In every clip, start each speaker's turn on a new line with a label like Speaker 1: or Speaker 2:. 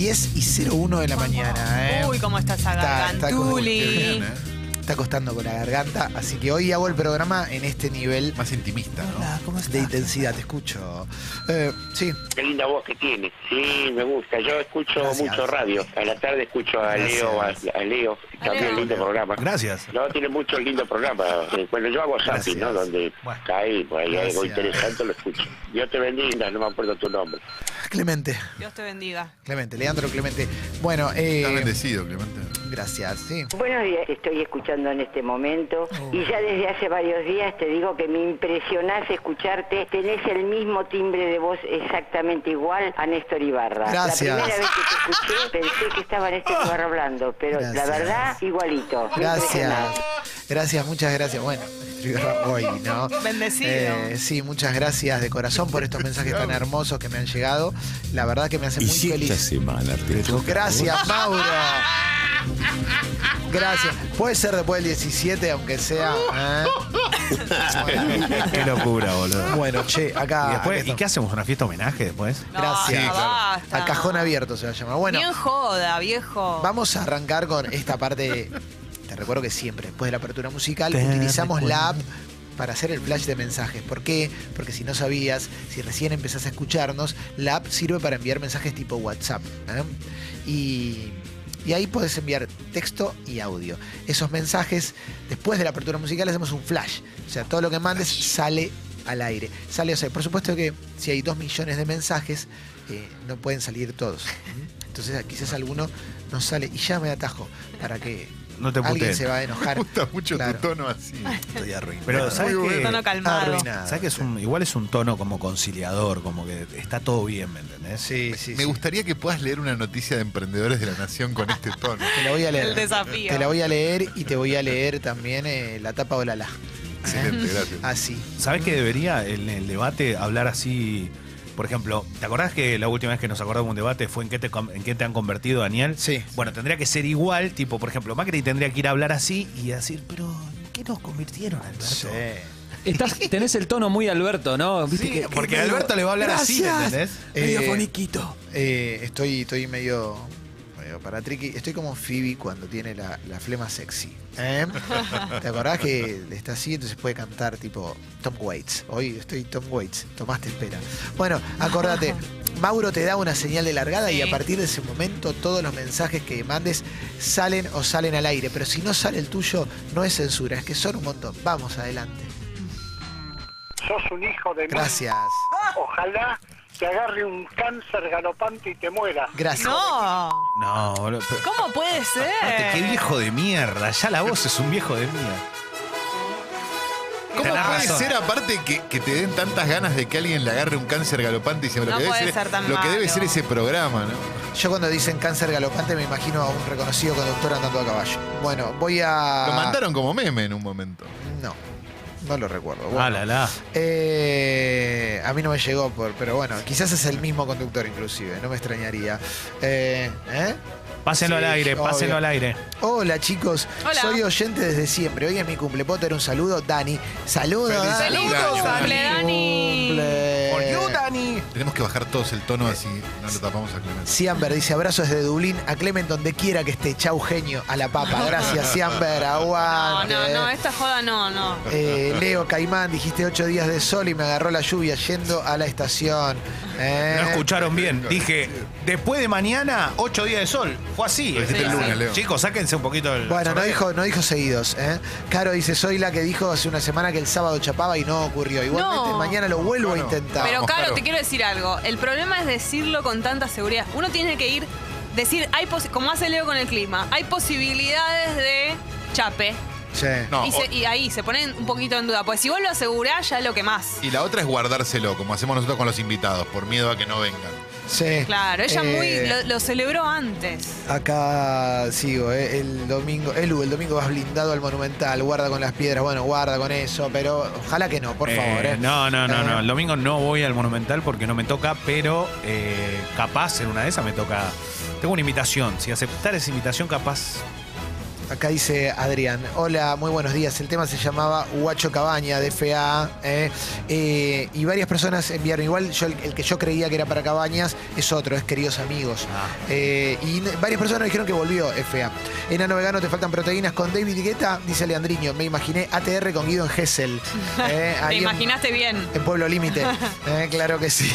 Speaker 1: 10 y 01 de la mañana. ¿eh?
Speaker 2: Uy, cómo está esa
Speaker 1: Está- está
Speaker 3: ¿eh?
Speaker 1: Está costando con la garganta, así que hoy hago el programa en este nivel
Speaker 3: Más intimista, ¿no?
Speaker 1: Hola, ¿cómo estás? de intensidad. Te escucho. Eh, sí,
Speaker 4: Qué linda voz que tiene. Sí, me gusta. Yo escucho
Speaker 1: Gracias.
Speaker 4: mucho radio. A la tarde escucho a Leo, a, Leo. También
Speaker 2: Leo.
Speaker 4: lindo programa.
Speaker 5: Gracias.
Speaker 4: No, tiene mucho lindo programa. Eh, Bueno, yo hago zapping, ¿no? Donde
Speaker 1: Bueno.
Speaker 4: cae, pues hay algo interesante, lo escucho. Dios te bendiga, no me acuerdo tu nombre.
Speaker 1: Clemente.
Speaker 2: Dios te bendiga.
Speaker 1: Clemente, Leandro Clemente. Bueno, eh,
Speaker 3: Está bendecido, Clemente.
Speaker 1: gracias. Sí.
Speaker 6: Buenos días, te estoy escuchando en este momento y ya desde hace varios días te digo que me impresionás escucharte, tenés el mismo timbre de voz exactamente igual a Néstor Ibarra.
Speaker 1: Gracias.
Speaker 6: La primera vez que te escuché pensé que estaba Néstor Ibarra hablando, pero
Speaker 1: Gracias.
Speaker 6: la verdad igualito.
Speaker 1: Gracias. Gracias, muchas gracias. Bueno, hoy, ¿no?
Speaker 2: Bendecido.
Speaker 1: Eh, sí, muchas gracias de corazón por estos mensajes tan hermosos que me han llegado. La verdad que me hacen muy feliz.
Speaker 7: semana te toca.
Speaker 1: Gracias, Mauro. Gracias. Puede ser después del 17, aunque sea. ¿eh?
Speaker 5: Qué locura, boludo.
Speaker 1: Bueno, che, acá.
Speaker 5: ¿Y, después,
Speaker 1: acá
Speaker 5: ¿Y qué hacemos? ¿Una fiesta homenaje después?
Speaker 2: No,
Speaker 1: Gracias.
Speaker 2: ya
Speaker 3: Sí, claro.
Speaker 2: basta.
Speaker 1: A cajón abierto se va a llamar. Bueno,
Speaker 2: Bien joda, viejo.
Speaker 1: vamos a arrancar con esta parte. Te recuerdo que siempre, después de la apertura musical,
Speaker 5: Te
Speaker 1: utilizamos la app. Para hacer el flash de mensajes. ¿Por qué? Porque si no sabías, si recién empezás a escucharnos, la app sirve para enviar mensajes tipo WhatsApp. ¿eh? Y, y ahí podés enviar texto y audio. Esos mensajes, después de la apertura musical, hacemos un flash. O sea, todo lo que mandes sale al aire. Sale, o sea, por supuesto que si hay dos millones de mensajes, eh, no pueden salir todos. Entonces quizás alguno no sale y ya me atajo para que
Speaker 5: No te
Speaker 1: alguien
Speaker 5: puteen.
Speaker 1: se va a enojar.
Speaker 3: Me gusta mucho
Speaker 1: Claro.
Speaker 3: tu tono así.
Speaker 1: Estoy arruinado.
Speaker 5: Pero, ¿sabes
Speaker 3: Muy
Speaker 5: qué?
Speaker 3: bueno.
Speaker 2: Tono calmado.
Speaker 1: Arruinado.
Speaker 5: ¿Sabes que es un, igual es un tono como conciliador, como que está todo bien, ¿me entendés?
Speaker 1: Sí, sí,
Speaker 3: Me
Speaker 1: sí.
Speaker 3: gustaría que puedas leer una noticia de emprendedores de la nación con este tono.
Speaker 1: Te la voy a leer.
Speaker 2: El desafío.
Speaker 1: Te la voy a leer y te voy a leer también eh, la tapa o la la.
Speaker 3: Excelente, gracias.
Speaker 1: Así.
Speaker 5: ¿Sabes que debería en el debate hablar así? Por ejemplo, ¿te acordás que la última vez que nos acordamos de un debate fue en qué te, com- en qué te han convertido, Daniel?
Speaker 1: Sí.
Speaker 5: Bueno, tendría que ser igual, tipo, por ejemplo, Macri tendría que ir a hablar así y decir, pero ¿en qué nos convirtieron, Alberto?
Speaker 1: Sí.
Speaker 7: Estás, tenés el tono muy Alberto, ¿no? ¿Viste
Speaker 5: Sí,
Speaker 7: que- que
Speaker 5: porque
Speaker 7: medio-
Speaker 5: Alberto le va a hablar así. ¿entendés?
Speaker 7: Medio
Speaker 1: Eh,
Speaker 7: foniquito.
Speaker 1: Eh, estoy, estoy medio, medio para triqui. Estoy como Phoebe cuando tiene la, la flema sexy. ¿Eh? ¿Te acordás que está así? Entonces puede cantar tipo Tom Waits. Hoy estoy Tom Waits. Tomás te espera. Bueno, acordate. Mauro te da una señal de largada y a partir de ese momento todos los mensajes que mandes salen o salen al aire. Pero si no sale el tuyo, no es censura, es que son un montón. Vamos adelante.
Speaker 8: Sos un hijo de mí.
Speaker 1: Gracias.
Speaker 8: Ojalá te agarre un cáncer galopante y te mueras.
Speaker 1: Gracias.
Speaker 2: No.
Speaker 5: No, boludo. pero-
Speaker 2: ¿Cómo puede ser?
Speaker 5: Aparte, qué viejo de mierda. Ya la voz es un viejo de mierda.
Speaker 3: ¿Cómo
Speaker 5: Tenés
Speaker 3: puede
Speaker 5: razón.
Speaker 3: ser aparte que, que te den tantas ganas de que alguien le agarre un cáncer galopante y se lo
Speaker 2: No
Speaker 3: que debe
Speaker 2: puede
Speaker 3: ser,
Speaker 2: ser tan
Speaker 3: lo que debe
Speaker 2: malo.
Speaker 3: ser ese programa, ¿no?
Speaker 1: Yo cuando dicen cáncer galopante me imagino a un reconocido conductor andando a caballo. Bueno, voy a...
Speaker 3: Lo mandaron como meme en un momento.
Speaker 1: No, no lo recuerdo. Bueno,
Speaker 5: Ah, la, la.
Speaker 1: eh, a mí no me llegó, por, pero bueno, quizás es el mismo conductor inclusive, no me extrañaría. Eh, ¿eh?
Speaker 5: Pásenlo
Speaker 1: Sí,
Speaker 5: al aire,
Speaker 1: obvio.
Speaker 5: pásenlo al aire.
Speaker 1: Hola chicos,
Speaker 2: Hola.
Speaker 1: soy oyente desde siempre. Hoy es mi cumple. ¿Puedo tener un saludo? Dani. Saludos, Dani.
Speaker 3: cumpleaños,
Speaker 2: Cumple, Dani.
Speaker 1: Cumple.
Speaker 5: Dani.
Speaker 3: Tenemos que bajar todos el tono así no lo tapamos a Clemente.
Speaker 1: Siamber dice abrazos desde Dublín a Clement donde quiera que esté. Chau genio a la papa. Gracias, Siamber.
Speaker 2: No,
Speaker 1: Aguante.
Speaker 2: no, no, esta joda no, no.
Speaker 1: Eh, Leo Caimán, dijiste ocho días de sol y me agarró la lluvia yendo a la estación. Eh,
Speaker 5: No escucharon bien. Dije, después de mañana, ocho días de sol. Fue así.
Speaker 3: Lo dijiste
Speaker 2: el lunes,
Speaker 3: Leo.
Speaker 5: Chicos, sáquense un poquito el.
Speaker 1: Bueno, no dijo, no dijo seguidos. ¿eh? Caro dice, soy la que dijo hace una semana que el sábado chapaba y no ocurrió. Igualmente
Speaker 2: No.
Speaker 1: mañana lo vuelvo a intentar.
Speaker 2: Pero, Caro,
Speaker 3: Caro.
Speaker 2: te quiero decir algo. El problema es decirlo con tanta seguridad. Uno tiene que ir, decir, hay posi- como hace Leo con el clima, hay posibilidades de chape.
Speaker 1: Sí.
Speaker 3: No,
Speaker 2: y, se- y ahí se ponen un poquito en duda. Pues si vos lo asegurás, ya es lo que más.
Speaker 3: Y la otra es guardárselo, como hacemos nosotros con los invitados, por miedo a que no vengan.
Speaker 1: Sí.
Speaker 2: Claro, ella
Speaker 1: Eh,
Speaker 2: muy lo, lo celebró antes.
Speaker 1: Acá sigo, ¿eh? el domingo, Elu, el domingo vas blindado al Monumental, guarda con las piedras, bueno, guarda con eso, pero ojalá que no, por
Speaker 5: Eh,
Speaker 1: favor. ¿eh?
Speaker 5: No, no, no,
Speaker 1: Eh,
Speaker 5: no. El domingo no voy al Monumental porque no me toca, pero eh, capaz en una de esas me toca. Tengo una invitación. Si aceptar esa invitación, capaz
Speaker 1: Acá dice Adrián, hola, muy buenos días. El tema se llamaba Huacho Cabaña de FA. eh, eh, y varias personas enviaron, igual yo, el, el que yo creía que era para Cabañas es otro, es Queridos Amigos. Eh, y varias personas dijeron que volvió FA. Enano Vegano, te faltan proteínas con David Guetta, dice Leandriño. Me imaginé ATR con Guido en Gessel. eh,
Speaker 2: Te
Speaker 1: en-
Speaker 2: imaginaste bien.
Speaker 1: En Pueblo Límite. Eh, claro que sí.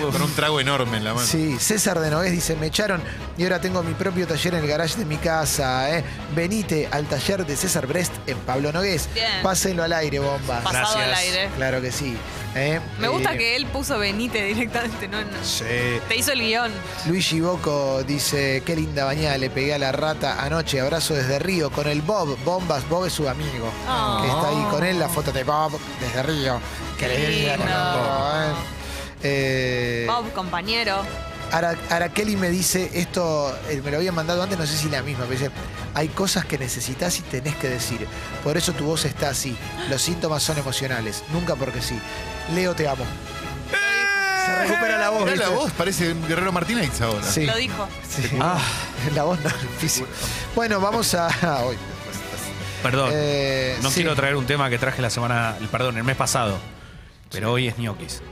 Speaker 3: Con un trago enorme en la mano.
Speaker 1: Sí, César de Nogués dice, me echaron y ahora tengo mi propio taller en el garage de mi casa. Venite al taller de César Brest en Pablo Nogués.
Speaker 2: Bien.
Speaker 1: Pásenlo al aire, bomba.
Speaker 2: Pasado al aire.
Speaker 1: Claro que sí. ¿eh?
Speaker 2: Me gusta
Speaker 1: Eh,
Speaker 2: que él puso Benite directamente, no, no.
Speaker 1: Sí.
Speaker 2: Te hizo el guion.
Speaker 1: Luigi Boco dice, qué linda bañada, le pegué a la rata anoche, abrazo desde Río, con el Bob, Bombas, Bob es su amigo,
Speaker 2: Oh.
Speaker 1: que está ahí con él, la foto de Bob desde Río, que le diga,
Speaker 2: Lindo.
Speaker 1: ¿eh? Eh,
Speaker 2: Bob, compañero.
Speaker 1: Ara- Araceli me dice, esto eh, me lo habían mandado antes, no sé si la misma, pero dice, hay cosas que necesitas y tenés que decir. Por eso tu voz está así. Los síntomas son emocionales, nunca porque sí. Leo, te amo. Se recupera la voz.
Speaker 3: Mirá la
Speaker 1: ¿viste?
Speaker 3: voz, parece un Guerrero Martínez ahora.
Speaker 1: Sí.
Speaker 2: Lo dijo.
Speaker 1: sí.
Speaker 5: Ah.
Speaker 1: La voz no, físico. Bueno, vamos a... Hoy.
Speaker 5: Perdón.
Speaker 1: Eh,
Speaker 5: no
Speaker 1: sí.
Speaker 5: quiero traer un tema que traje la semana, el- perdón, el mes pasado. Pero hoy es ñoquis.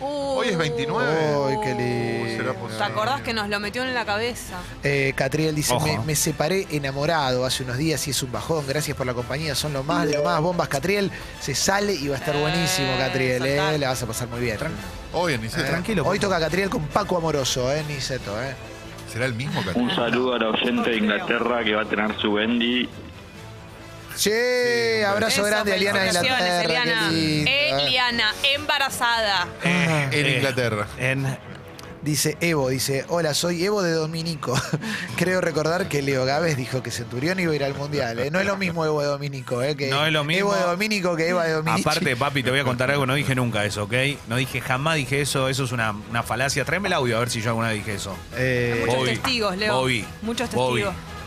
Speaker 3: Hoy es 29.
Speaker 1: Ay, qué
Speaker 3: Uh,
Speaker 1: lindo.
Speaker 3: será
Speaker 2: ¿Te acordás que nos lo metió en la cabeza?
Speaker 1: Eh, Catriel dice,
Speaker 5: Ojo.
Speaker 1: me, me separé enamorado hace unos días y es un bajón. Gracias por la compañía, son lo más de lo más. Bombas, Catriel. Se sale y va a estar
Speaker 2: Eh,
Speaker 1: buenísimo, Catriel.
Speaker 2: soltar.
Speaker 1: Eh, la vas a pasar muy bien.
Speaker 3: Hoy en Niceto.
Speaker 1: Eh,
Speaker 5: tranquilo,
Speaker 1: Hoy toca Catriel con Paco Amoroso, eh, Niceto, eh.
Speaker 3: ¿Será el mismo
Speaker 9: Un
Speaker 3: Catriel?
Speaker 9: saludo a la oyente de Inglaterra que va a tener su Bendy.
Speaker 1: Sí, abrazo
Speaker 2: Eso,
Speaker 1: grande a Eliana de
Speaker 2: felicitaciones,
Speaker 1: Inglaterra.
Speaker 2: Eliana.
Speaker 1: qué eh.
Speaker 2: Eliana, embarazada.
Speaker 1: Ah.
Speaker 3: En
Speaker 5: Eh,
Speaker 3: Inglaterra.
Speaker 5: En,
Speaker 1: Dice Evo, dice, hola, soy Evo de Dominico. Creo recordar que Leo Gávez dijo que Centurión iba a ir al Mundial. eh. No es lo mismo Evo de Dominico, eh, que
Speaker 5: No es lo mismo.
Speaker 1: Evo de Dominico que Eva de Dominico.
Speaker 5: aparte, papi, te voy a contar algo. No dije nunca eso, ¿ok? No dije jamás dije eso. Eso es una, una falacia. Tráeme el audio a ver si yo alguna vez dije eso.
Speaker 1: Eh,
Speaker 2: Muchos
Speaker 5: Bobby,
Speaker 2: testigos, Leo.
Speaker 5: Bobby,
Speaker 2: Muchos
Speaker 5: Bobby.
Speaker 2: testigos.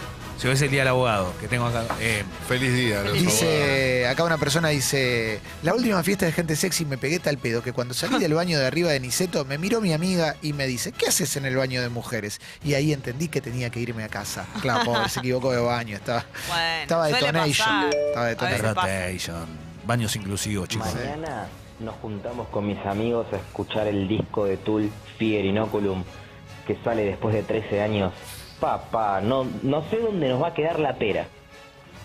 Speaker 5: Si hoy es el día del abogado que tengo acá. eh,
Speaker 3: Feliz día. los
Speaker 1: Dice, acá una persona dice, la última fiesta de gente sexy me pegué tal pedo que cuando salí del baño de arriba de Niceto me miró mi amiga y me dice, ¿qué haces en el baño de mujeres? Y ahí entendí que tenía que irme a casa. Claro, pobre, se equivocó de baño, estaba,
Speaker 2: Bueno,
Speaker 1: estaba detonation. Estaba detonation.
Speaker 5: rotation. Baños inclusivos, chicos.
Speaker 10: Mañana nos juntamos con mis amigos a escuchar el disco de Tool, Fear Inoculum, que sale después de 13 años. Papá, no, no sé dónde nos va a quedar la pera.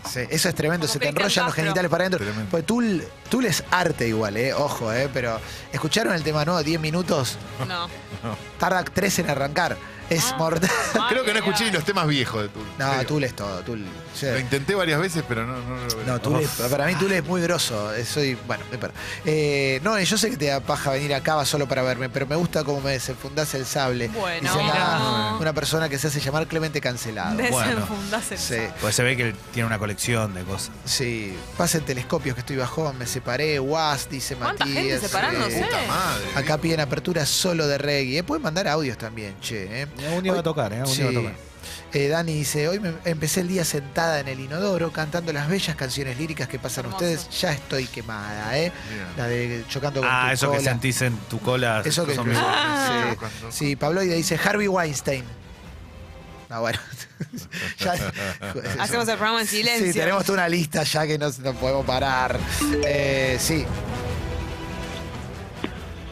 Speaker 1: Sí, eso es tremendo, se te enrollan los genitales para adentro. Pues Tool, Tool es arte igual, eh, ojo, eh, pero ¿escucharon el tema nuevo? 10 minutos,
Speaker 2: No.
Speaker 1: tarda 3 en arrancar. Es
Speaker 2: Ah.
Speaker 1: mortal.
Speaker 3: Creo que no escuché los temas viejos de Tool.
Speaker 1: No,
Speaker 3: serio.
Speaker 1: Tool es todo, Tool. sí.
Speaker 3: Lo intenté varias veces, pero no, no lo logré.
Speaker 1: No, Tool es- para mí Tool es muy grosso. eh, Soy, bueno, me paro. Eh, no, yo sé que te da paja venir acá va solo para verme, pero me gusta cómo me desenfundás el sable.
Speaker 2: Bueno.
Speaker 1: Dice acá
Speaker 2: Mira.
Speaker 1: una persona que se hace llamar Clemente Cancelado.
Speaker 2: Desenfundás el
Speaker 1: Sí.
Speaker 5: Pues se ve que él tiene una colección de cosas.
Speaker 1: sí. Pasen telescopios que estoy bajón, me separé. Was, dice
Speaker 2: ¿Cuánta
Speaker 1: Matías.
Speaker 2: gente separándose?
Speaker 1: sí.
Speaker 3: Puta madre.
Speaker 1: Acá piden apertura solo de reggae. Eh, Pueden mandar audios también, che. eh.
Speaker 5: Día va a tocar, ¿eh? Algún día va a
Speaker 1: Sí.
Speaker 5: tocar.
Speaker 1: Eh, Dani dice, hoy me- empecé el día sentada en el inodoro cantando las bellas canciones líricas que pasan
Speaker 2: Hermoso.
Speaker 1: ustedes. Ya estoy quemada, ¿eh?
Speaker 3: Bien.
Speaker 1: La de chocando con
Speaker 5: Ah,
Speaker 1: tu
Speaker 5: eso que sentís en tu cola.
Speaker 1: Eso que
Speaker 5: son mis-
Speaker 2: Ah.
Speaker 1: sí, sí, Pabloide dice Harvey Weinstein. Ah, bueno. Ya-
Speaker 2: Hacemos el programa en silencio.
Speaker 1: Sí, tenemos toda una lista ya que no, no podemos parar. Eh, sí.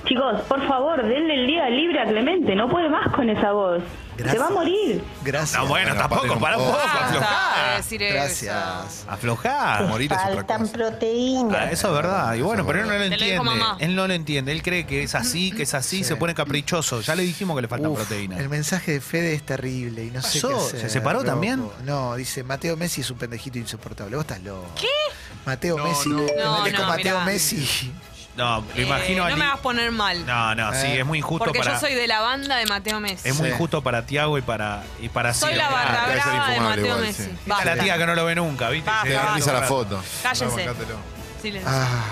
Speaker 11: Chicos, por favor, denle el día libre a Clemente, no puede más con esa voz.
Speaker 1: Gracias.
Speaker 11: Se va a morir.
Speaker 1: Gracias.
Speaker 5: No, bueno,
Speaker 3: Bueno,
Speaker 5: tampoco, para un poco, aflojá.
Speaker 1: Gracias.
Speaker 5: Aflojá.
Speaker 3: Morir es otra cosa.
Speaker 6: proteínas.
Speaker 5: Ah, eso es verdad. Y bueno, pero él no lo entiende. Él no lo entiende. Él cree que es así, que es así,
Speaker 1: Sí.
Speaker 5: se pone caprichoso. Ya le dijimos que le faltan
Speaker 1: Uf,
Speaker 5: proteínas.
Speaker 1: El mensaje de Fede es terrible y no sé qué hacer,
Speaker 5: ¿Se separó
Speaker 1: loco.
Speaker 5: también?
Speaker 1: No, dice Mateo Messi es un pendejito insoportable. Vos estás loco. ¿Qué? Mateo
Speaker 3: No,
Speaker 1: Messi.
Speaker 3: no.
Speaker 2: No,
Speaker 1: Mateo
Speaker 2: mirá.
Speaker 1: Messi.
Speaker 5: No, lo
Speaker 2: Eh,
Speaker 5: imagino a
Speaker 2: no
Speaker 5: Li-
Speaker 2: me hagas poner mal.
Speaker 5: No, no, sí,
Speaker 1: Eh.
Speaker 5: es muy injusto
Speaker 2: porque
Speaker 5: para.
Speaker 2: yo soy de la banda de Mateo Messi.
Speaker 5: Es muy
Speaker 1: Sí.
Speaker 5: injusto para Tiago y para y para
Speaker 2: soy
Speaker 5: Silvia.
Speaker 2: la barra
Speaker 3: Ah, debe ser
Speaker 2: brava de
Speaker 3: infumable
Speaker 2: Mateo
Speaker 3: igual,
Speaker 2: Messi.
Speaker 3: sí.
Speaker 5: A la tía que no lo ve nunca, ¿viste? Sí,
Speaker 3: Te da risa la foto.
Speaker 2: Cállense.
Speaker 3: Bancátelo.
Speaker 2: Silencio.
Speaker 1: Ah,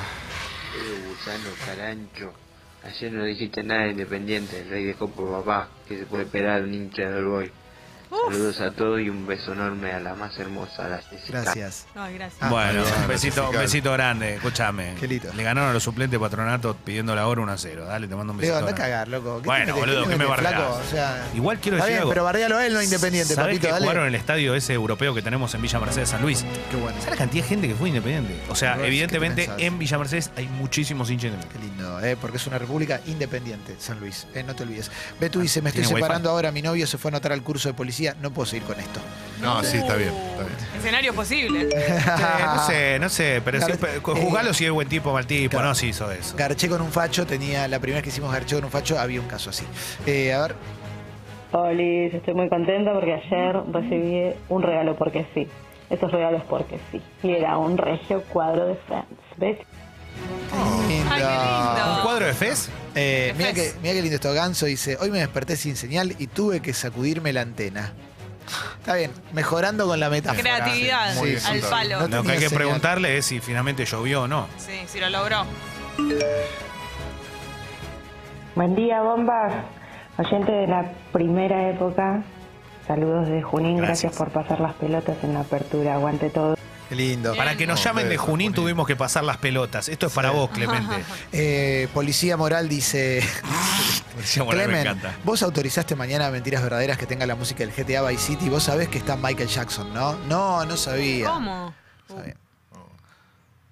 Speaker 12: gusano carancho. Ayer no dijiste nada de Independiente, el rey dejó por papá, que se puede esperar un hincha del boy. Saludos a todos y un beso enorme a la más hermosa, la Jessica.
Speaker 1: Gracias.
Speaker 2: Ay, gracias.
Speaker 1: Ah,
Speaker 5: bueno,
Speaker 3: bien,
Speaker 5: un besito, un besito grande, escúchame.
Speaker 1: Qué lindo.
Speaker 5: Le ganaron a los suplentes patronato pidiendo la hora 1 a 0. Dale, te mando un besito.
Speaker 1: Digo, anda a cagar, loco. ¿Qué
Speaker 5: Bueno,
Speaker 1: te
Speaker 5: boludo, ¿qué me bardeás?
Speaker 1: O sea,
Speaker 5: Igual quiero
Speaker 1: Está
Speaker 5: decir
Speaker 1: bien,
Speaker 5: algo.
Speaker 1: pero bardealo a él, no independiente,
Speaker 5: ¿Sabés
Speaker 1: papito,
Speaker 5: que
Speaker 1: dale.
Speaker 5: jugaron en el estadio ese europeo que tenemos en Villa Mercedes San Luis?
Speaker 1: Qué bueno.
Speaker 5: ¿Sabes la cantidad de gente que fue independiente? O sea,
Speaker 1: Vos, ¿qué
Speaker 5: evidentemente en Villa Mercedes hay muchísimos hinchas
Speaker 1: Qué lindo, ¿eh? porque es una república independiente, San Luis. eh, no te olvides. Betu dice, me estoy separando ahora, mi novio se fue a anotar al curso de policía, no puedo seguir con esto.
Speaker 3: No, sí, está bien. Está bien.
Speaker 2: Escenario posible.
Speaker 5: No sé, no sé, pero
Speaker 1: Gar-
Speaker 5: siempre,
Speaker 1: eh,
Speaker 5: juzgalo si es buen tipo, mal tipo,
Speaker 1: claro.
Speaker 5: no si hizo eso.
Speaker 1: Garché con un facho, tenía, la primera vez que hicimos Garché con un facho, había un caso así. Eh, a ver,
Speaker 11: Hola, estoy muy contenta porque ayer recibí un regalo porque sí. Esos regalos porque sí. Y era un regio cuadro de Friends. ¿Ves?
Speaker 1: lindo.
Speaker 2: Ay, qué lindo.
Speaker 5: ¿Un cuadro de Fez?
Speaker 1: Eh, mira, que, mira qué lindo esto, Ganso dice, hoy me desperté sin señal y tuve que sacudirme la antena. Está bien, mejorando con la metáfora.
Speaker 2: Creatividad
Speaker 3: Muy bien,
Speaker 2: al
Speaker 3: sí.
Speaker 2: palo.
Speaker 1: No
Speaker 5: Lo que hay que
Speaker 1: señal.
Speaker 5: preguntarle es si finalmente llovió o no.
Speaker 2: Sí, sí lo logró.
Speaker 11: Buen día, bombas. Oyente de la primera época. Saludos de Junín.
Speaker 5: Gracias.
Speaker 11: Gracias, por pasar las pelotas en la apertura. Aguante todo.
Speaker 1: Qué lindo.
Speaker 5: Para que nos
Speaker 3: No,
Speaker 5: llamen de Junín
Speaker 3: Junín.
Speaker 5: tuvimos que pasar las pelotas. Esto es para vos, Clemente.
Speaker 1: Eh, Policía Moral dice,
Speaker 5: Policía Moral me
Speaker 1: Clemen,
Speaker 5: encanta.
Speaker 1: vos autorizaste mañana Mentiras Verdaderas que tenga la música del GTA Vice City. Vos sabés que está Michael Jackson, ¿no? No, no sabía.
Speaker 2: ¿Cómo?
Speaker 1: Sabía.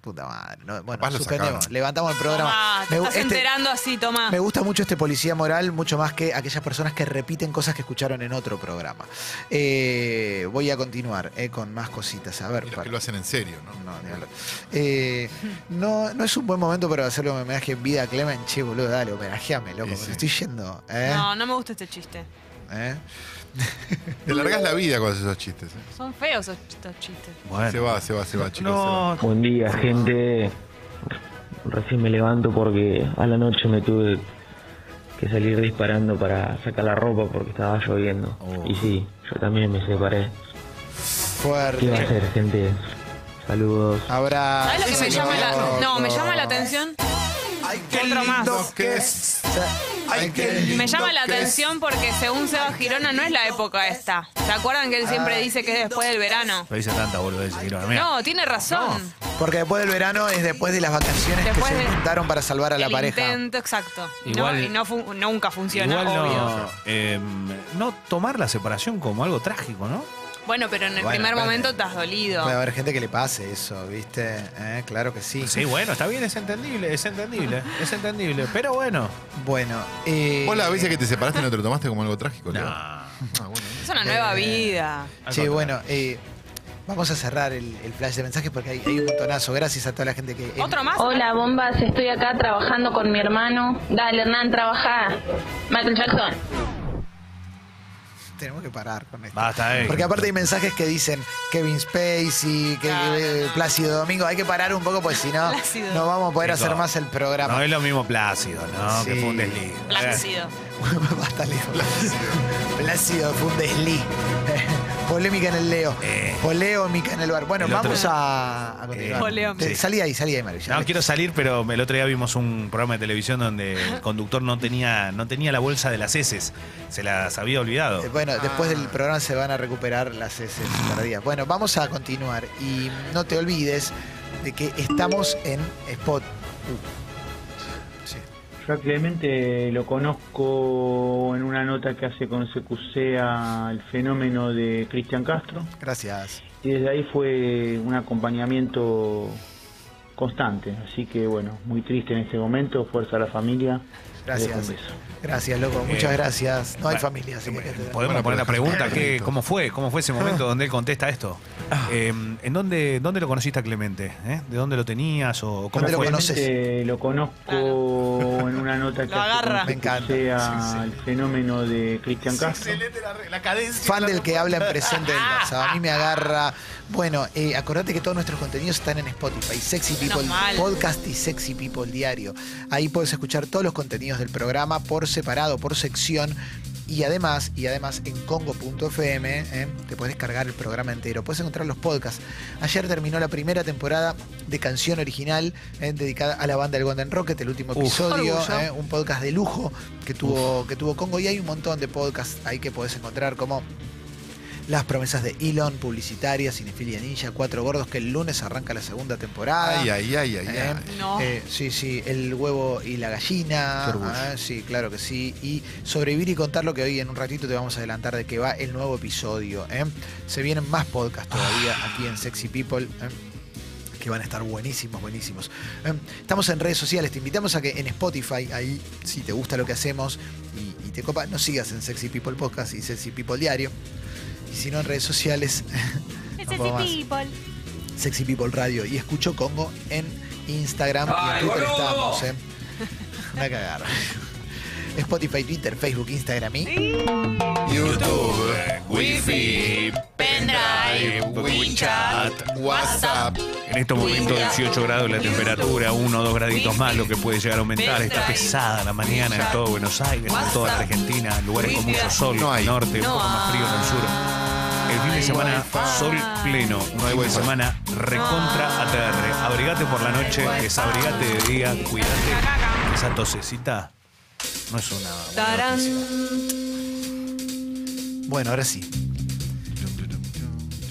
Speaker 1: Puta madre. no, bueno,
Speaker 3: Capaz lo
Speaker 1: suspendemos.
Speaker 3: sacaron.
Speaker 1: Levantamos el programa.
Speaker 2: Tomá, te
Speaker 1: Me gu-
Speaker 2: estás
Speaker 1: este-
Speaker 2: enterando así, Tomás.
Speaker 1: Me gusta mucho este policía moral, mucho más que aquellas personas que repiten cosas que escucharon en otro programa. Eh, voy a continuar eh, con más cositas. A ver,
Speaker 3: Y los
Speaker 1: para-
Speaker 3: que lo hacen en serio, ¿no?
Speaker 1: no, ni hablar. Eh, no, no es un buen momento para hacerle un homenaje en vida a Clemen. Che, boludo, dale, homenajeame, loco.
Speaker 3: Sí,
Speaker 1: me
Speaker 3: sí.
Speaker 1: estoy yendo. ¿eh?
Speaker 2: No, no me gusta este chiste.
Speaker 1: ¿Eh?
Speaker 3: Te largás la vida con esos chistes. ¿eh?
Speaker 2: Son feos esos, estos chistes.
Speaker 5: Bueno.
Speaker 3: Se va, se va, se va, chicos.
Speaker 5: No,
Speaker 10: Buen día, gente. Recién me levanto porque a la noche me tuve que salir disparando para sacar la ropa porque estaba lloviendo.
Speaker 5: Oh.
Speaker 10: Y sí, yo también me separé. ¿Qué va a
Speaker 1: Fuerte.
Speaker 10: hacer, gente? Saludos.
Speaker 1: Habrá.
Speaker 2: ¿Sabes lo que me llama la.? No, me llama la atención. Otro más.
Speaker 1: que es. Ay, qué
Speaker 2: Me llama la atención porque según Seba Girona no es la época esta. ¿Se acuerdan que él siempre dice que es después del verano?
Speaker 5: lo dice tanta boludez, Girona. Mirá.
Speaker 2: No, tiene razón.
Speaker 1: Porque después del verano es después de las vacaciones
Speaker 2: Después
Speaker 1: que se
Speaker 2: de-
Speaker 1: intentaron para salvar a la
Speaker 2: el
Speaker 1: pareja.
Speaker 2: intento exacto.
Speaker 5: Igual-
Speaker 2: no, y no fu- nunca funciona,
Speaker 5: Igual
Speaker 2: obvio.
Speaker 5: no, eh, no tomar la separación como algo trágico, ¿no?
Speaker 2: Bueno, pero en el
Speaker 1: Bueno,
Speaker 2: primer
Speaker 1: bueno.
Speaker 2: momento estás dolido.
Speaker 1: Puede haber gente que le pase eso, ¿viste? ¿Eh? Claro que sí.
Speaker 5: Sí, bueno, está bien, es entendible, es entendible, es entendible. Pero bueno.
Speaker 1: Bueno. Eh,
Speaker 3: Vos las veces que te separaste no te lo tomaste como algo trágico, Leo.
Speaker 5: No.
Speaker 3: Ah, bueno.
Speaker 2: Es una nueva vida.
Speaker 5: Al
Speaker 1: Che,
Speaker 5: contrario.
Speaker 1: bueno, eh, vamos a cerrar el, el flash de mensajes porque hay, hay un montonazo. Gracias a toda la gente que.
Speaker 2: ¿Otro más?
Speaker 11: Hola, bombas. Estoy acá trabajando con mi hermano. Dale, Hernán, trabaja. Michael Jackson.
Speaker 1: Tenemos que parar con esto.
Speaker 5: Basta, eh.
Speaker 1: Porque aparte hay mensajes que dicen Kevin Spacey, que, que-
Speaker 2: no.
Speaker 1: Plácido Domingo. Hay que parar un poco porque si no,
Speaker 2: Plácido.
Speaker 1: no vamos a poder hacer más el programa.
Speaker 5: No es lo mismo Plácido, ¿no? Que
Speaker 1: Sí.
Speaker 5: fue un desliz.
Speaker 2: Plácido.
Speaker 1: Basta, Leo. Plácido fue un desliz. Polémica en el Leo.
Speaker 5: Eh.
Speaker 1: Polémica en el bar. Bueno,
Speaker 5: El otro-
Speaker 1: vamos a, a continuar.
Speaker 5: Eh,
Speaker 1: Salí ahí, salí ahí, Mario.
Speaker 5: No quiero salir, pero el otro día vimos un programa de televisión donde el conductor no tenía, no tenía la bolsa de las heces. Se las había olvidado.
Speaker 1: Eh, Bueno, después del programa se van a recuperar las heces perdidas. Bueno, vamos a continuar. Y no te olvides de que estamos en Spot. Uh.
Speaker 13: Yo Clemente lo conozco en una nota que hace con CQC al fenómeno de Cristian Castro
Speaker 1: Gracias.
Speaker 13: y desde ahí fue un acompañamiento constante. Así que bueno, muy triste en este momento, fuerza a la familia.
Speaker 1: Gracias.
Speaker 13: un beso.
Speaker 1: Gracias, loco. Muchas
Speaker 5: Eh,
Speaker 1: gracias. No hay
Speaker 5: bueno,
Speaker 1: familia, así que.
Speaker 5: Podemos poner la
Speaker 3: pregunta.
Speaker 5: ¿qué, ¿cómo fue? ¿Cómo fue ese momento donde él contesta esto?
Speaker 1: Ah.
Speaker 5: Eh, ¿En dónde, dónde lo conociste a Clemente? ¿Eh? ¿De dónde lo tenías? ¿O cómo
Speaker 1: ¿Dónde lo conoces?
Speaker 13: Clemente lo conozco en una nota que
Speaker 2: agarra.
Speaker 1: Me encanta.
Speaker 13: CQC
Speaker 1: Sí, sí.
Speaker 13: al fenómeno de Cristian Castro.
Speaker 5: la, cadencia.
Speaker 1: Fan del que habla en presente del. A mí me agarra. Bueno, eh, acordate que todos nuestros contenidos están en Spotify. Sexy People. Podcast y Sexy People Diario. Ahí puedes escuchar todos los contenidos del programa por separado, por sección. Y además, y además en congo.fm eh, te puedes descargar el programa entero. Puedes encontrar los podcasts. Ayer terminó la primera temporada de canción original eh, dedicada a la banda del Golden Rocket, el último
Speaker 5: Uf.
Speaker 1: episodio. Eh, un podcast de lujo que tuvo, que tuvo Congo. Y hay un montón de podcasts ahí que podés encontrar como Las promesas de Elon, publicitaria, Cinefilia Ninja, Cuatro Gordos, que el lunes arranca la segunda temporada.
Speaker 3: Ay, ay, ay, ay,
Speaker 1: Eh,
Speaker 3: ay.
Speaker 2: No.
Speaker 1: eh, sí, sí, el huevo y la gallina. Ah, sí, claro que sí. Y sobrevivir y contar lo que hoy en un ratito te vamos a adelantar de que va el nuevo episodio. ¿eh? Se vienen más podcasts todavía aquí en Sexy People. ¿eh? que van a estar buenísimos, buenísimos. Estamos en redes sociales, te invitamos a que en Spotify, ahí, si te gusta lo que hacemos y, y te copa, nos sigas en Sexy People Podcast y Sexy People Diario. Y si no, en redes sociales, no puedo más. Sexy People Radio y Escucho Congo en Instagram y en
Speaker 7: ¡Ay,
Speaker 1: Twitter
Speaker 7: boludo!
Speaker 1: estamos, ¿eh? Una cagada. Spotify, Twitter, Facebook, Instagram y
Speaker 3: YouTube, Wi-Fi,
Speaker 2: Pendrive,
Speaker 3: WeChat, WhatsApp.
Speaker 5: En estos momentos 18 grados la temperatura, 1 o 2 graditos más, lo que puede llegar a aumentar. Está pesada la mañana en todo Buenos Aires, en toda la Argentina, lugares con mucho sol,
Speaker 3: No hay.
Speaker 5: el norte, un poco más frío en el sur. El fin de semana, sol pleno. Un fin de semana recontra ATR. Abrigate por la noche, desabrigate de día, cuídate. Esa tosecita no es una. buena
Speaker 2: Tarán.
Speaker 5: noticia.
Speaker 1: bueno, ahora sí.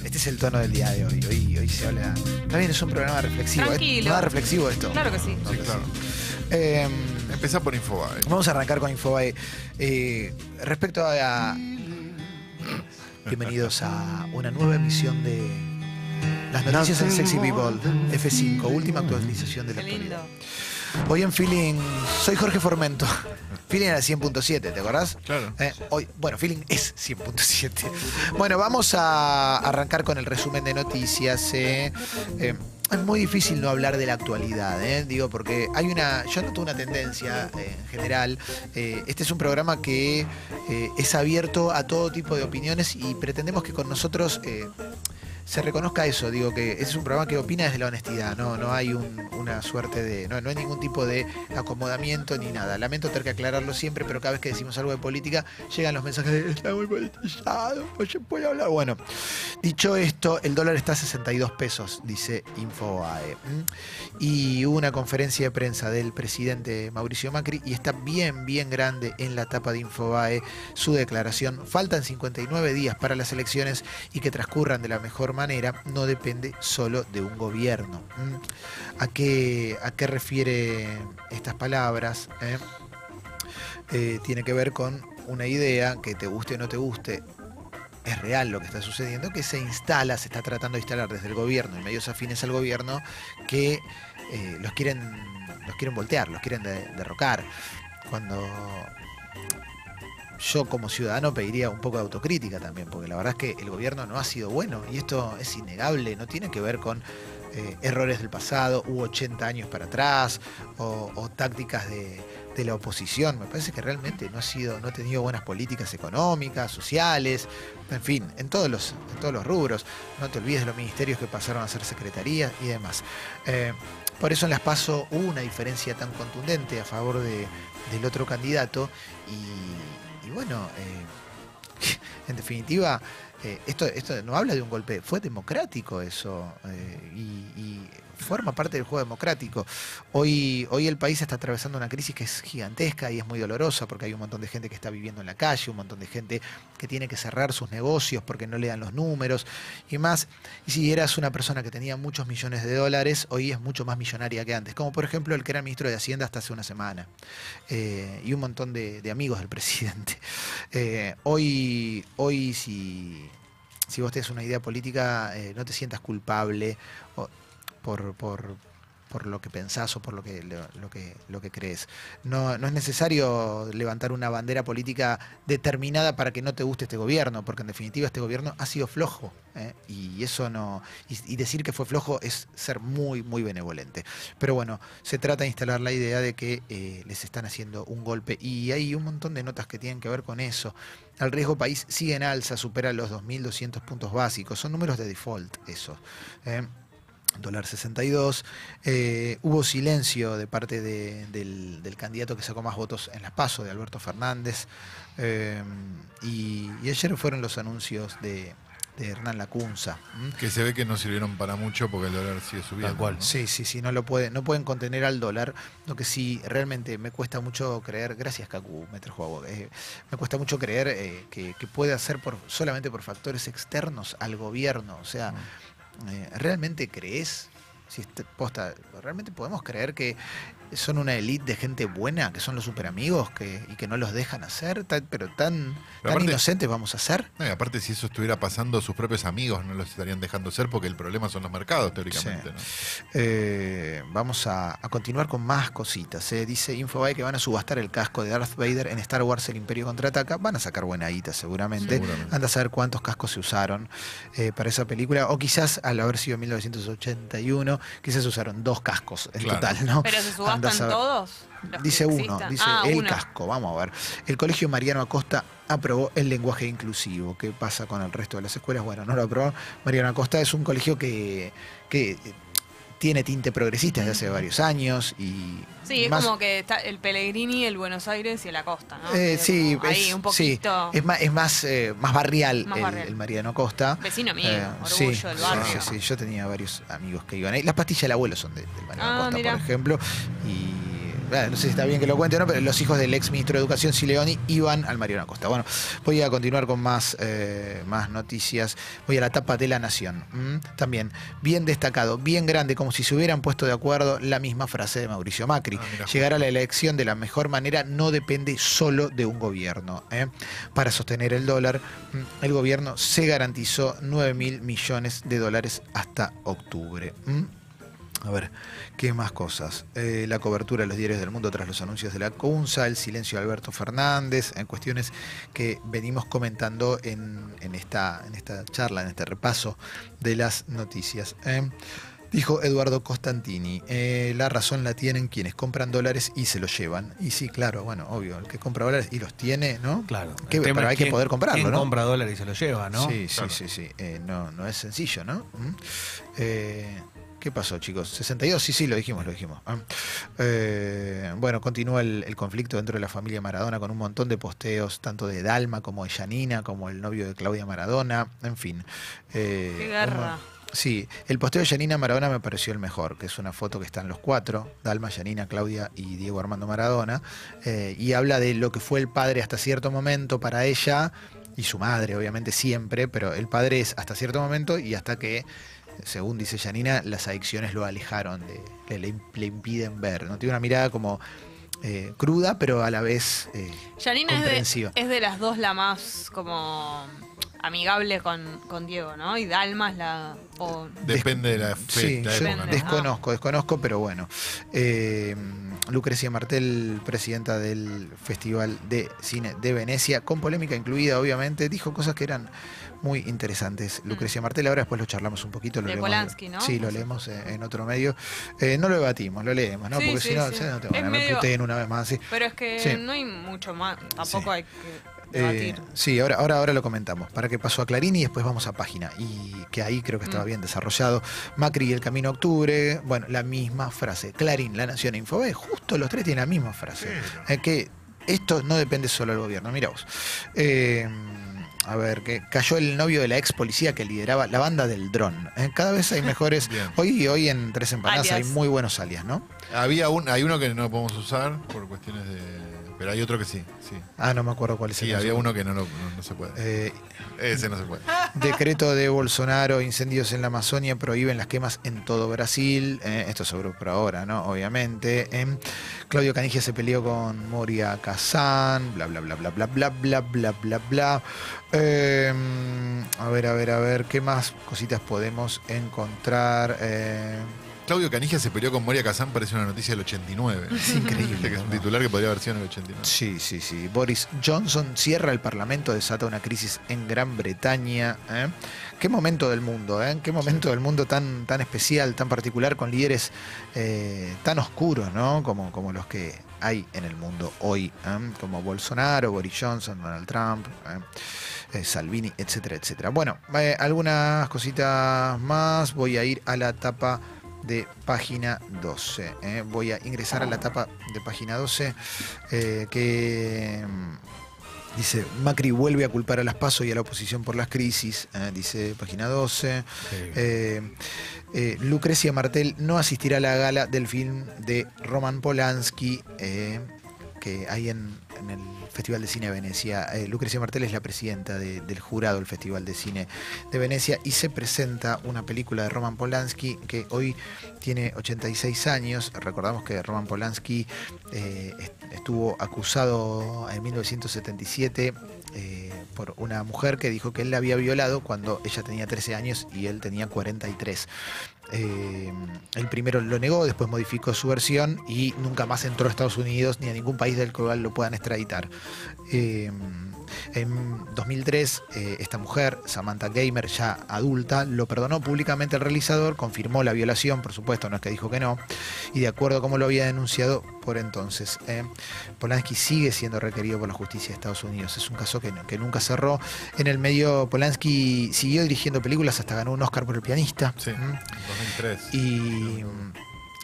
Speaker 1: Este es el tono del día de hoy. Hoy, hoy se habla. También es un programa reflexivo. ¿eh?
Speaker 2: Tranquilo.
Speaker 1: Nada reflexivo esto.
Speaker 2: Claro que sí.
Speaker 3: Sí, claro.
Speaker 1: Eh,
Speaker 3: Empezá por Infobae.
Speaker 1: Vamos a arrancar con Infobae. Eh, respecto a. Bienvenidos a una nueva emisión de las noticias en Sexy People F5, última actualización de la actualidad. Hoy en Feeling, soy Jorge Formento. Feeling era 100.7, ¿te acordás?
Speaker 3: Claro.
Speaker 1: Eh, hoy, bueno, Feeling es 100.7. Bueno, vamos a arrancar con el resumen de noticias. eh. Eh, es muy difícil no hablar de la actualidad, eh, digo, porque hay una, yo noto una tendencia eh, en general. eh, este es un programa que es abierto a todo tipo de opiniones y pretendemos que con nosotros se reconozca eso, digo que ese es un programa que opina desde la honestidad, no, no hay un- una suerte de, no, no hay ningún tipo de acomodamiento ni nada. Lamento tener que aclararlo siempre, pero cada vez que decimos algo de política llegan los mensajes de está muy politizado, se puede hablar. Bueno, dicho esto, el dólar está a 62 pesos, dice Infobae. ¿m? Y hubo una conferencia de prensa del presidente Mauricio Macri y está bien, bien grande en la tapa de Infobae su declaración. Faltan 59 días para las elecciones y que transcurran de la mejor manera no depende solo de un gobierno. ¿m? ¿A qué, a qué refiere estas palabras? eh? Eh, tiene que ver con una idea que te guste o no te guste, es real lo que está sucediendo, que se instala, se está tratando de instalar desde el gobierno y medios afines al gobierno que eh, los quieren los quieren voltear, los quieren de- derrocar. Cuando yo como ciudadano pediría un poco de autocrítica también, porque la verdad es que el gobierno no ha sido bueno y esto es innegable, no tiene que ver con eh, errores del pasado, hubo 80 años para atrás o, tácticas de, de la oposición. Me parece que realmente no ha sido, no ha tenido buenas políticas económicas, sociales, en fin, en todos los, en todos los rubros. No te olvides de los ministerios que pasaron a ser secretarías y demás. Eh, por eso en las PASO hubo una diferencia tan contundente a favor de- del otro candidato y, bueno, eh, en definitiva, eh, esto, esto no habla de un golpe, fue democrático eso eh, y forma parte del juego democrático. Hoy, hoy el país está atravesando una crisis que es gigantesca y es muy dolorosa porque hay un montón de gente que está viviendo en la calle, un montón de gente que tiene que cerrar sus negocios porque no le dan los números y más. Y si eras una persona que tenía muchos millones de dólares, hoy es mucho más millonaria que antes, como por ejemplo el que era ministro de Hacienda hasta hace una semana eh, y un montón de, amigos del presidente. Eh, hoy, hoy si, si vos tenés una idea política, eh, no te sientas culpable por, por, por lo que pensás o por lo que, lo, que, lo que crees. No, no es necesario levantar una bandera política determinada para que no te guste este gobierno, porque en definitiva este gobierno ha sido flojo. ¿eh? Y eso no. Y, y decir que fue flojo es ser muy, muy benevolente. Pero bueno, se trata de instalar la idea de que eh, les están haciendo un golpe. Y hay un montón de notas que tienen que ver con eso. El riesgo país sigue en alza, supera los 2.200 puntos básicos. Son números de default, eso. ¿eh? Dólar 62. Eh, hubo silencio de parte de- del, del candidato que sacó más votos en las PASO, de Alberto Fernández. Eh, y, y ayer fueron los anuncios de, de Hernán Lacunza.
Speaker 3: Que se ve que no sirvieron para mucho porque el dólar sigue subiendo.
Speaker 5: Tal cual.
Speaker 3: ¿no?
Speaker 1: Sí, sí, sí, no lo puede, no pueden contener al dólar. Lo que sí realmente me cuesta mucho creer, gracias Cacu, me trajo eh, me cuesta mucho creer eh, que, que puede hacer por, solamente por factores externos al gobierno. O sea, eh, ¿realmente crees? Si posta, ¿realmente podemos creer que son una elite de gente buena, que son los superamigos que, y que no los dejan hacer? Tan- pero tan, tan
Speaker 3: aparte-
Speaker 1: inocentes vamos a ser.
Speaker 3: No, y aparte, si eso estuviera pasando, sus propios amigos no los estarían dejando ser porque el problema son los mercados, teóricamente. ¿no?
Speaker 1: Eh, vamos a, a continuar con más cositas. eh. Dice Infobae que van a subastar el casco de Darth Vader en Star Wars El Imperio Contraataca. Van a sacar buena guita seguramente.
Speaker 3: Seguramente.
Speaker 1: Anda a saber cuántos cascos se usaron eh, para esa película. O quizás al haber sido 1981, quizás usaron dos cascos en
Speaker 3: Claro.
Speaker 1: total, ¿no?
Speaker 2: Pero se
Speaker 1: Anda a
Speaker 2: subastan
Speaker 1: saber.
Speaker 2: todos. los que
Speaker 1: Dice uno, dice
Speaker 2: Ah,
Speaker 1: el
Speaker 2: uno.
Speaker 1: casco, vamos a ver. El colegio Mariano Acosta aprobó el lenguaje inclusivo. ¿Qué pasa con el resto de las escuelas? Bueno, no lo aprobó. Mariano Acosta es un colegio que, que tiene tinte progresista desde hace varios años y
Speaker 2: Sí, es como que está el Pellegrini, el Buenos Aires y el Acosta, ¿no?
Speaker 1: eh,
Speaker 2: Es
Speaker 1: sí,
Speaker 2: como ahí
Speaker 1: es,
Speaker 2: un
Speaker 1: sí, es más, es más, eh, más barrial,
Speaker 2: Más
Speaker 1: el,
Speaker 2: barrial.
Speaker 1: el Mariano Acosta.
Speaker 2: Vecino mío,
Speaker 1: Eh,
Speaker 2: orgullo
Speaker 1: sí,
Speaker 2: del barrio.
Speaker 1: Sí, sí, yo tenía varios amigos que iban ahí. Las pastillas del abuelo son de- del Mariano
Speaker 2: Ah,
Speaker 1: Acosta,
Speaker 2: mira.
Speaker 1: por ejemplo. Y no sé si está bien que lo cuente o no, pero los hijos del ex ministro de Educación, Sileoni, iban al Mariano Acosta. Bueno, voy a continuar con más, eh, más noticias. Voy a la tapa de la Nación. También, bien destacado, bien grande, como si se hubieran puesto de acuerdo la misma frase de Mauricio Macri.
Speaker 3: Ah.
Speaker 1: Llegar a la elección de la mejor manera no depende solo de un gobierno. ¿eh? Para sostener el dólar, mm, el gobierno se garantizó 9 mil millones de dólares hasta octubre. ¿m? A ver, ¿qué más cosas? Eh, la cobertura de los diarios del mundo tras los anuncios de la CUNSA, el silencio de Alberto Fernández, en cuestiones que venimos comentando en, en esta, en esta charla, en este repaso de las noticias. ¿eh? Dijo Eduardo Costantini, eh, la razón la tienen quienes compran dólares y se los llevan. Y sí, claro, bueno, obvio, el que compra dólares y los tiene, ¿no?
Speaker 5: Claro.
Speaker 1: Que- pero hay que poder comprarlo,
Speaker 5: quién
Speaker 1: ¿no?
Speaker 5: compra dólares y se lo lleva, ¿no?
Speaker 1: Sí, sí,
Speaker 3: Claro.
Speaker 1: sí, sí. Eh, no, no es sencillo, ¿no? ¿Mm? Eh, ¿Qué pasó, chicos? 62, sí, sí, lo dijimos, lo dijimos. Ah. Eh, bueno, continúa el, el conflicto dentro de la familia Maradona con un montón de posteos, tanto de Dalma como de Yanina, como el novio de Claudia Maradona, en fin. Eh,
Speaker 2: Qué guerra.
Speaker 1: un- Sí, el posteo de Yanina Maradona me pareció el mejor, que es una foto que están los cuatro, Dalma, Yanina, Claudia y Diego Armando Maradona, eh, y habla de lo que fue el padre hasta cierto momento para ella, y su madre obviamente siempre, pero el padre es hasta cierto momento y hasta que, según dice Yanina, las adicciones lo alejaron, de- le, le- le impiden ver, ¿no? Tiene una mirada como eh, cruda, pero a la vez eh,
Speaker 2: Janina es
Speaker 1: comprensiva.
Speaker 2: de, es de las dos la más como amigable con, con Diego, ¿no? Y Dalma es la... o-
Speaker 3: Depende de la fe,
Speaker 1: Sí,
Speaker 3: la
Speaker 1: yo
Speaker 3: época, ¿no?
Speaker 1: desconozco, desconozco, pero bueno. Eh, Lucrecia Martel, presidenta del Festival de Cine de Venecia, con polémica incluida, obviamente, dijo cosas que eran muy interesantes. Lucrecia Martel, ahora después lo charlamos un poquito. Lo
Speaker 2: Mm. De
Speaker 1: leemos,
Speaker 2: Polanski, ¿no?
Speaker 1: Sí, lo leemos eh, en otro medio. Eh, no lo debatimos, lo leemos, ¿no?
Speaker 2: Sí,
Speaker 1: Porque
Speaker 2: sí,
Speaker 1: si no,
Speaker 2: sí.
Speaker 1: no tengo
Speaker 2: Es
Speaker 1: ganas, me
Speaker 2: medio-
Speaker 1: una vez más. Sí.
Speaker 2: Pero es que
Speaker 1: Sí.
Speaker 2: no hay mucho más, tampoco
Speaker 1: Sí.
Speaker 2: hay que
Speaker 1: Eh,
Speaker 2: debatir.
Speaker 1: sí, ahora, ahora, ahora lo comentamos. Para que pasó a Clarín y después vamos a página. Y que ahí creo que estaba
Speaker 2: Mm.
Speaker 1: bien desarrollado. Macri y el Camino a Octubre. Bueno, la misma frase. Clarín, La Nación e Infobae. Justo los tres tienen la misma frase. Eh, que esto no depende solo del gobierno. Mira vos. Eh, a ver, que cayó el novio de la ex policía que lideraba la banda del dron. Eh, cada vez hay mejores.
Speaker 3: Bien.
Speaker 1: hoy, hoy en Tres Empanadas
Speaker 2: Alias.
Speaker 1: hay muy buenos alias, ¿no?
Speaker 3: Había un, hay uno que no podemos usar por cuestiones de. Pero hay otro que sí, sí.
Speaker 1: Ah, no me acuerdo cuál es
Speaker 3: Sí,
Speaker 1: el
Speaker 3: había uno que no, lo- no, no se puede.
Speaker 1: Eh,
Speaker 3: Ese no se puede.
Speaker 1: Decreto de Bolsonaro, incendios en la Amazonia, prohíben las quemas en todo Brasil. Eh, esto seguro por ahora, ¿no? Obviamente. Eh, Claudio Canigia se peleó con Moria Kazán, bla, bla, bla, bla, bla, bla, bla, bla, bla, bla. Eh, a ver, a ver, a ver, ¿qué más cositas podemos encontrar? Eh,
Speaker 3: Claudio Canigia se peleó con Moria Kazán, parece una noticia del 89.
Speaker 1: es increíble.
Speaker 3: Que es un titular que podría haber sido en el 89.
Speaker 1: Sí, sí, sí. Boris Johnson cierra el Parlamento, desata una crisis en Gran Bretaña. ¿eh? Qué momento del mundo, ¿eh? Qué momento del mundo tan, tan especial, tan particular, con líderes eh, tan oscuros, ¿no? Como, como los que hay en el mundo hoy, ¿eh? como Bolsonaro, Boris Johnson, Donald Trump. ¿eh? eh, Salvini, etcétera, etcétera. Bueno, eh, algunas cositas más. Voy a ir a la tapa de página 12. ¿eh? Voy a ingresar a la tapa de página 12 eh, que mm, Dice, Macri vuelve a culpar a las PASO y a la oposición por las crisis, eh, dice página 12. Eh, eh, Lucrecia Martel no asistirá a la gala del film de Roman Polanski, que hay en, el Festival de Cine de Venecia. Eh, Lucrecia Martel es la presidenta de- del jurado del Festival de Cine de Venecia y se presenta una película de Roman Polanski que hoy tiene 86 años. Recordamos que Roman Polanski eh, est- estuvo acusado en 1977 eh, por una mujer que dijo que él la había violado cuando ella tenía 13 años y él tenía 43. Eh, él primero lo negó, después modificó su versión y nunca más entró a Estados Unidos ni a ningún país del cual lo puedan extraditar. Eh, en 2003, eh, esta mujer, Samantha Gamer, ya adulta, lo perdonó públicamente el realizador, confirmó la violación, por supuesto, no es que dijo que no, y de acuerdo a cómo lo había denunciado por entonces. eh, Polanski sigue siendo requerido por la justicia de Estados Unidos. Es un caso que, que nunca cerró. En el medio, Polanski siguió dirigiendo películas hasta ganó un Oscar por el pianista.
Speaker 3: Sí,
Speaker 1: ¿Mm?
Speaker 3: 2003.
Speaker 1: Y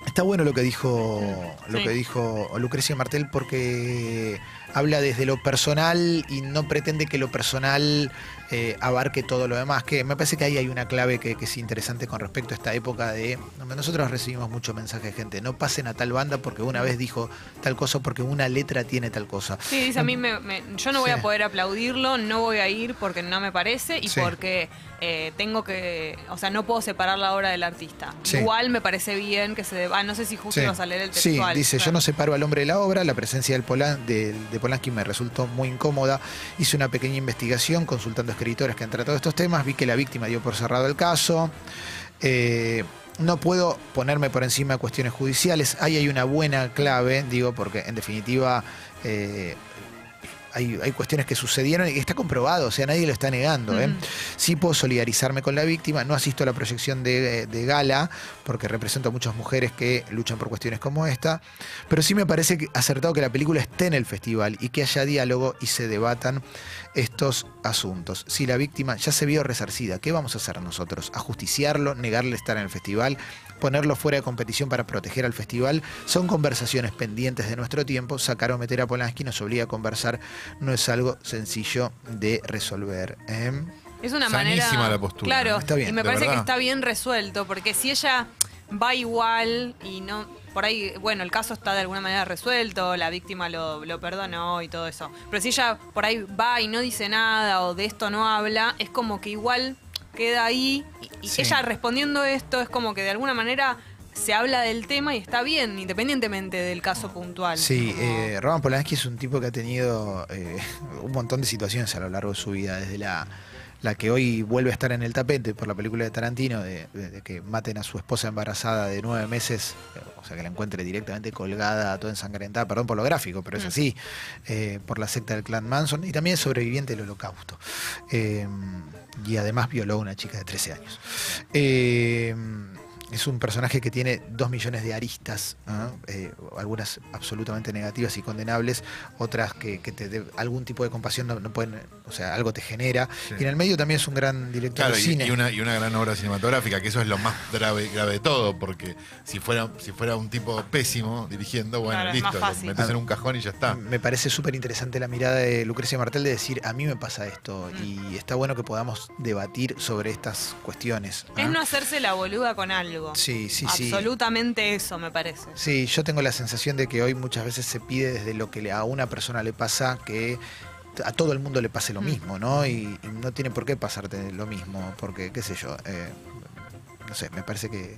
Speaker 1: está bueno lo que dijo lo
Speaker 2: Sí.
Speaker 1: que dijo Lucrecia Martel porque habla desde lo personal y no pretende que lo personal eh, abarque todo lo demás. Que me parece que ahí hay una clave que, que es interesante con respecto a esta época de nosotros recibimos mucho mensaje de gente. No pasen a tal banda porque una vez dijo tal cosa porque una letra tiene tal cosa.
Speaker 2: Sí, dice a mí, me, me- yo no voy
Speaker 1: Sí.
Speaker 2: a poder aplaudirlo, no voy a ir porque no me parece y
Speaker 1: Sí.
Speaker 2: porque eh, tengo que, o sea, no puedo separar la obra del artista.
Speaker 1: Sí.
Speaker 2: Igual me parece bien que se ah, no sé si justo ibas a leer el
Speaker 1: Sí,
Speaker 2: textual.
Speaker 1: dice, yo no separo al hombre de la obra, la presencia del Polan- de, de Polanski me resultó muy incómoda. Hice una pequeña investigación consultando escritores que han tratado estos temas, vi que la víctima dio por cerrado el caso. Eh, no puedo ponerme por encima de cuestiones judiciales. Ahí hay una buena clave, digo, porque en definitiva eh, hay, hay cuestiones que sucedieron y está comprobado, o sea, nadie lo está negando. ¿eh? Sí puedo solidarizarme con la víctima, no asisto a la proyección de, de gala, porque represento a muchas mujeres que luchan por cuestiones como esta, pero sí me parece acertado que la película esté en el festival y que haya diálogo y se debatan estos asuntos. Si la víctima ya se vio resarcida, ¿qué vamos a hacer nosotros? ¿Ajusticiarlo? ¿Negarle estar en el festival? ¿Ponerlo fuera de competición para proteger al festival? Son conversaciones pendientes de nuestro tiempo. Sacar o meter a Polanski nos obliga a conversar. No es algo sencillo de resolver. ¿eh?
Speaker 2: Es una
Speaker 3: Sanísima
Speaker 2: manera.
Speaker 3: la postura,
Speaker 2: Claro,
Speaker 3: ¿no?
Speaker 1: Está bien,
Speaker 2: y me parece que está bien resuelto, porque si ella va igual y no. Por ahí, bueno, el caso está de alguna manera resuelto, la víctima lo, lo perdonó y todo eso. Pero si ella por ahí va y no dice nada o de esto no habla, es como que igual queda ahí. Y, y
Speaker 1: Sí.
Speaker 2: ella respondiendo esto es como que de alguna manera se habla del tema y está bien, independientemente del caso puntual.
Speaker 1: Sí,
Speaker 2: Como-
Speaker 1: eh, Roman Polanski es un tipo que ha tenido eh, un montón de situaciones a lo largo de su vida, desde la, la que hoy vuelve a estar en el tapete por la película de Tarantino, de, de- de que maten a su esposa embarazada de nueve meses, eh, o sea, que la encuentre directamente colgada, toda ensangrentada, perdón por lo gráfico, pero es
Speaker 2: Mm.
Speaker 1: así, eh, por la secta del clan Manson, y también es sobreviviente del holocausto. Eh, y además violó a una chica de 13 años. Eh, es un personaje que tiene dos millones de aristas, ¿ah? Eh, algunas absolutamente negativas y condenables, otras que, que te de algún tipo de compasión no, no pueden, o sea, algo te genera. Y en el medio también es un gran director
Speaker 3: Claro,
Speaker 1: de
Speaker 3: y,
Speaker 1: cine.
Speaker 3: y una, y una gran obra cinematográfica, que eso es lo más grave, grave de todo, porque si fuera, si fuera un tipo pésimo dirigiendo, bueno,
Speaker 2: Claro,
Speaker 3: listo, lo metes en un cajón y ya está.
Speaker 1: Me parece súper interesante la mirada de Lucrecia Martel de decir, a mí me pasa esto, y está bueno que podamos debatir sobre estas cuestiones. ¿ah?
Speaker 2: Es no hacerse la boluda con algo.
Speaker 1: Sí, sí, sí.
Speaker 2: Absolutamente eso, me parece.
Speaker 1: Sí, yo tengo la sensación de que hoy muchas veces se pide desde lo que a una persona le pasa que a todo el mundo le pase lo
Speaker 2: Mm.
Speaker 1: mismo, ¿no? Y, y no tiene por qué pasarte lo mismo, porque, qué sé yo, eh, no sé, me parece que,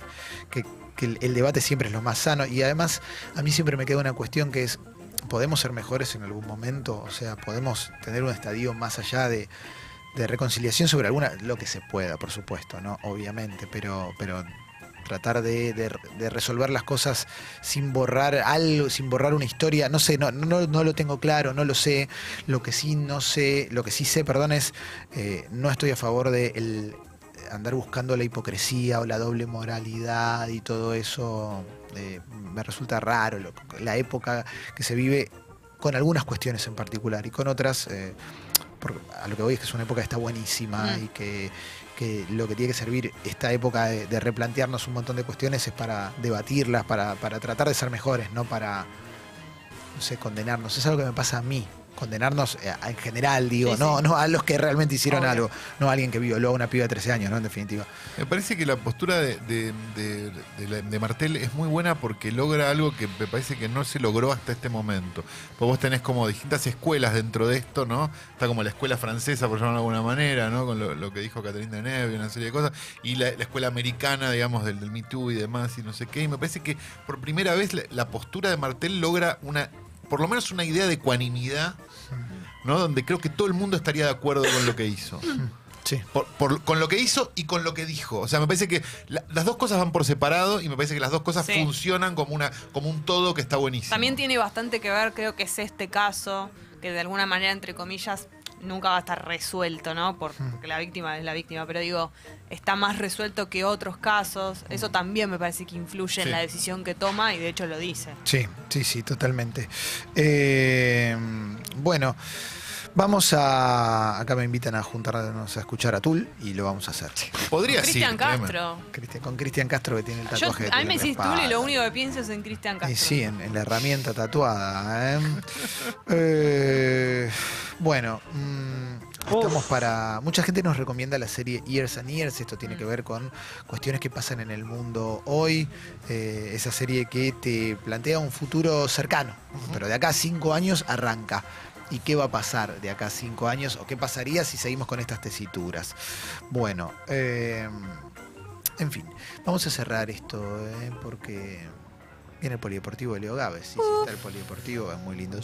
Speaker 1: que- que el, el debate siempre es lo más sano. Y además, a mí siempre me queda una cuestión que es, ¿podemos ser mejores en algún momento? O sea, ¿podemos tener un estadio más allá de, de reconciliación sobre alguna, lo que se pueda, por supuesto, ¿no? Obviamente, pero, pero tratar de, resolver las cosas sin borrar algo, sin borrar una historia. No sé, no, lo tengo claro, no lo sé. Lo que sí no sé, lo que sí sé, perdón, es eh, no estoy a favor de andar buscando la hipocresía o la doble moralidad y todo eso. eh, me resulta raro la época que se vive con algunas cuestiones en particular y con otras. eh, a lo que voy es que es una época que está buenísima
Speaker 2: Mm.
Speaker 1: y que, que lo que tiene que servir esta época de, de replantearnos un montón de cuestiones es para debatirlas, para, para tratar de ser mejores, no para, no sé, condenarnos. Es algo que me pasa a mí condenarnos eh, en general, digo,
Speaker 2: Sí,
Speaker 1: no,
Speaker 2: sí.
Speaker 1: no a los que realmente hicieron
Speaker 2: Obvio.
Speaker 1: algo, no a alguien que violó a una piba de 13 años, ¿no? En definitiva.
Speaker 3: Me parece que la postura de, de- de- de la- de Martel es muy buena porque logra algo que me parece que no se logró hasta este momento. Pues vos tenés como distintas escuelas dentro de esto, ¿no? Está como la escuela francesa, por llamarlo de alguna manera, ¿no? Con lo, lo que dijo Catherine Deneuve y una serie de cosas. Y la, la escuela americana, digamos, del, del Me Too y demás y no sé qué. Y me parece que por primera vez la, la postura de Martel logra una, por lo menos una idea de ecuanimidad, ¿no? Donde creo que todo el mundo estaría de acuerdo con lo que hizo.
Speaker 1: Sí.
Speaker 3: Por- por- con lo que hizo y con lo que dijo. O sea, me parece que la- las dos cosas van por separado y me parece que las dos cosas
Speaker 2: Sí.
Speaker 3: funcionan como, una, como un todo que está buenísimo.
Speaker 2: También tiene bastante que ver, creo que es este caso, que de alguna manera, entre comillas, nunca va a estar resuelto, ¿no? Por- Porque la víctima es la víctima, pero digo, está más resuelto que otros casos. Eso también me parece que influye
Speaker 1: Sí.
Speaker 2: en la decisión que toma y de hecho lo dice.
Speaker 1: Sí, sí, sí, totalmente. Eh, bueno, vamos a. Acá me invitan a juntarnos a escuchar a Tul y lo vamos a hacer.
Speaker 3: Podría
Speaker 2: Cristian Castro.
Speaker 1: Cristian- con Cristian Castro que tiene el
Speaker 2: Yo,
Speaker 1: tatuaje. de
Speaker 2: a mí me
Speaker 1: Tul en la
Speaker 2: decís tú y
Speaker 1: espalda.
Speaker 2: lo único que pienso es en Cristian Castro.
Speaker 1: Y sí, en, en la herramienta tatuada. ¿eh? Eh, bueno, mm, estamos para. Mucha gente nos recomienda la serie Years and Years. Esto tiene que ver con cuestiones que pasan en el mundo hoy. Eh, esa serie que te plantea un futuro cercano, pero de acá a cinco años arranca. ¿Y qué va a pasar de acá a cinco años? ¿O qué pasaría si seguimos con estas tesituras? Bueno, eh, en fin, vamos a cerrar esto, ¿eh? porque viene el polideportivo de Leo Gávez. Sí, sí, está el polideportivo, es muy lindo.